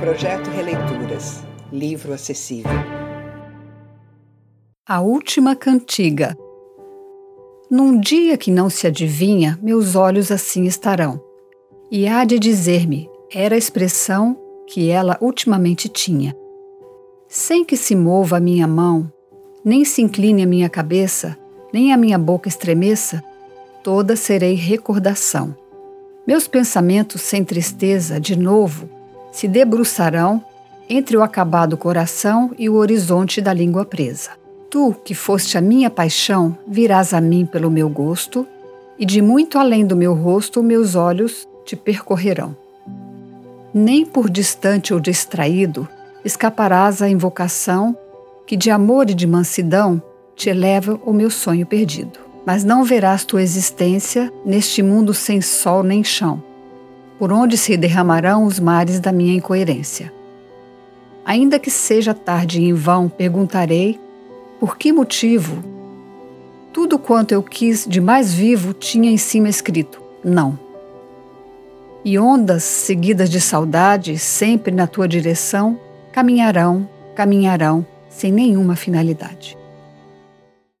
Projeto Releituras. Livro acessível. A última cantiga. Num dia que não se adivinha, meus olhos assim estarão. E há de dizer-me, era a expressão que ela ultimamente tinha. Sem que se mova a minha mão, nem se incline a minha cabeça, nem a minha boca estremeça, toda serei recordação. Meus pensamentos sem tristeza, de novo, se debruçarão entre o acabado coração e o horizonte da língua presa. Tu, que foste a minha paixão, virás a mim pelo meu gosto, e de muito além do meu rosto meus olhos te percorrerão. Nem por distante ou distraído escaparás à invocação que de amor e de mansidão te eleva o meu sonho perdido. Mas não verás tua existência neste mundo sem sol nem chão, por onde se derramarão os mares da minha incoerência. Ainda que seja tarde e em vão, perguntarei por que motivo tudo quanto eu quis de mais vivo tinha em cima escrito não. E ondas seguidas de saudade, sempre na tua direção, caminharão, caminharão sem nenhuma finalidade.